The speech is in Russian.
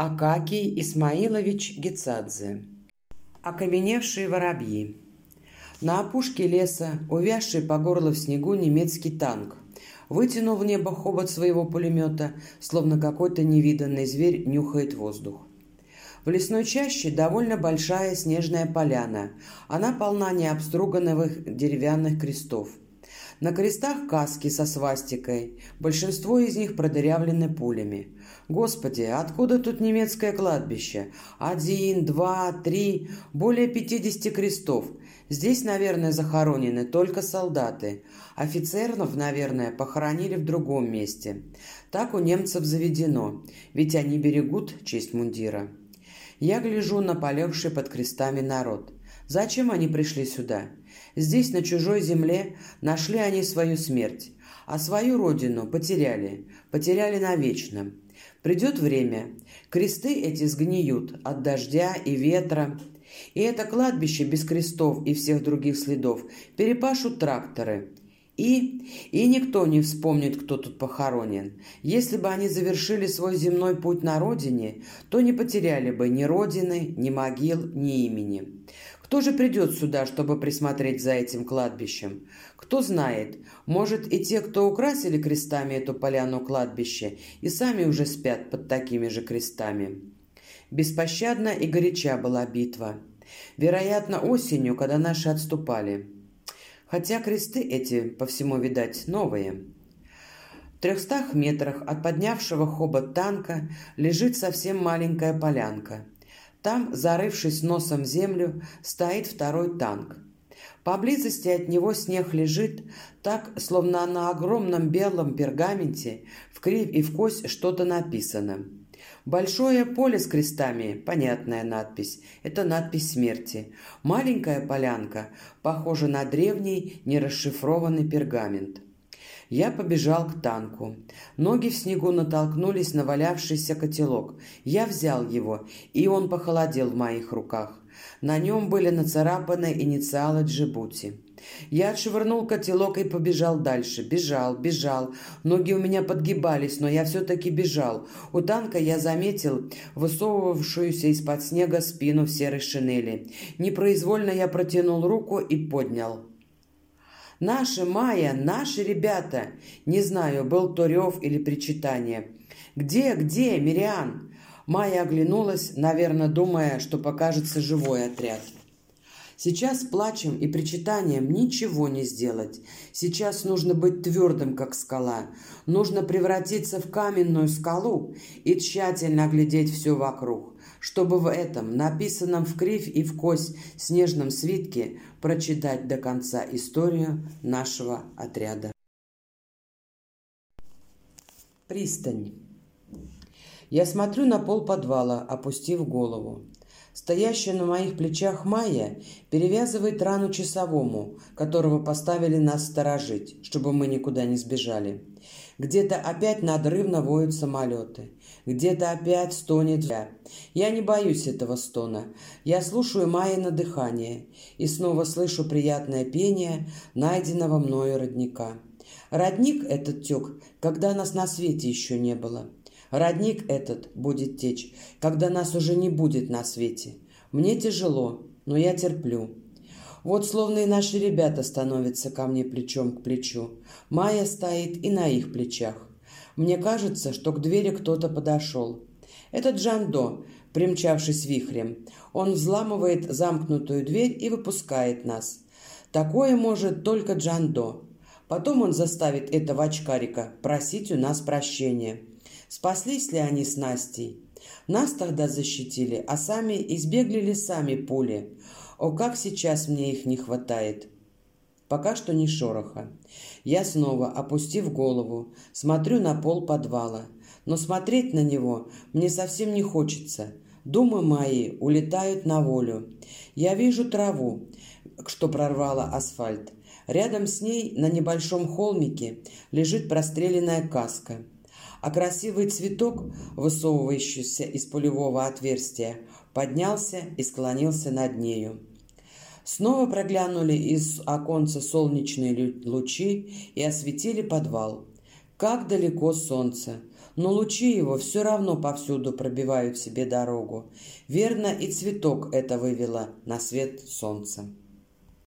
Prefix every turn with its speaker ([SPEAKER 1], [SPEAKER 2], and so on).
[SPEAKER 1] Акакий Исмаилович Гецадзе. Окаменевшие воробьи. На опушке леса, увязший по горло в снегу немецкий танк, вытянул в небо хобот своего пулемета, словно какой-то невиданный зверь нюхает воздух. В лесной чаще довольно большая снежная поляна. Она полна необструганных деревянных крестов. На крестах каски со свастикой. Большинство из них продырявлены пулями. Господи, откуда тут немецкое кладбище? Один, два, три, более пятидесяти крестов. Здесь, наверное, захоронены только солдаты. Офицеров, наверное, похоронили в другом месте. Так у немцев заведено, ведь они берегут честь мундира. Я гляжу на полегший под крестами народ. Зачем они пришли сюда? Здесь, на чужой земле, нашли они свою смерть, а свою родину потеряли, потеряли навечно. Придет время, кресты эти сгниют от дождя и ветра, и это кладбище без крестов и всех других следов перепашут тракторы. И, и никто не вспомнит, кто тут похоронен. Если бы они завершили свой земной путь на родине, то не потеряли бы ни родины, ни могил, ни имени. Кто же придет сюда, чтобы присмотреть за этим кладбищем? Кто знает, может и те, кто украсили крестами эту поляну кладбища, и сами уже спят под такими же крестами. Беспощадна и горяча была битва. Вероятно, осенью, когда наши отступали. Хотя кресты эти, по всему видать, новые. В трехстах метрах от поднявшего хобот танка лежит совсем маленькая полянка – там, зарывшись носом в землю, стоит второй танк. Поблизости от него снег лежит, так, словно на огромном белом пергаменте в кривь и в кость что-то написано. Большое поле с крестами, понятная надпись, это надпись смерти. Маленькая полянка похожа на древний нерасшифрованный пергамент. Я побежал к танку. Ноги в снегу натолкнулись на валявшийся котелок. Я взял его, и он похолодел в моих руках. На нем были нацарапаны инициалы Джибути. Я отшвырнул котелок и побежал дальше. Бежал, бежал. Ноги у меня подгибались, но я все-таки бежал. У танка я заметил высовывавшуюся из-под снега спину в серой шинели. Непроизвольно я протянул руку и поднял. Наши, Майя, наши ребята. Не знаю, был то рев или причитание. Где, где, Мириан? Майя оглянулась, наверное, думая, что покажется живой отряд. Сейчас плачем и причитанием ничего не сделать. Сейчас нужно быть твердым, как скала. Нужно превратиться в каменную скалу и тщательно оглядеть все вокруг чтобы в этом, написанном в кривь и в кость снежном свитке, прочитать до конца историю нашего отряда. Пристань. Я смотрю на пол подвала, опустив голову. Стоящая на моих плечах Майя перевязывает рану часовому, которого поставили нас сторожить, чтобы мы никуда не сбежали. Где-то опять надрывно воют самолеты. Где-то опять стонет я. Я не боюсь этого стона. Я слушаю Майя дыхание и снова слышу приятное пение найденного мною родника. Родник этот тек, когда нас на свете еще не было. Родник этот будет течь, когда нас уже не будет на свете. Мне тяжело, но я терплю. Вот словно и наши ребята становятся ко мне плечом к плечу. Майя стоит и на их плечах. Мне кажется, что к двери кто-то подошел. Это Джандо, примчавшись вихрем. Он взламывает замкнутую дверь и выпускает нас. Такое может только Джандо. Потом он заставит этого очкарика просить у нас прощения. Спаслись ли они с Настей? Нас тогда защитили, а сами избегли ли сами пули? О, как сейчас мне их не хватает!» Пока что ни шороха. Я снова, опустив голову, смотрю на пол подвала. Но смотреть на него мне совсем не хочется. Думы мои улетают на волю. Я вижу траву, что прорвала асфальт. Рядом с ней на небольшом холмике лежит простреленная каска. А красивый цветок, высовывающийся из пулевого отверстия, поднялся и склонился над нею. Снова проглянули из оконца солнечные лучи и осветили подвал. Как далеко солнце! но лучи его все равно повсюду пробивают себе дорогу. Верно, и цветок это вывело на свет солнца.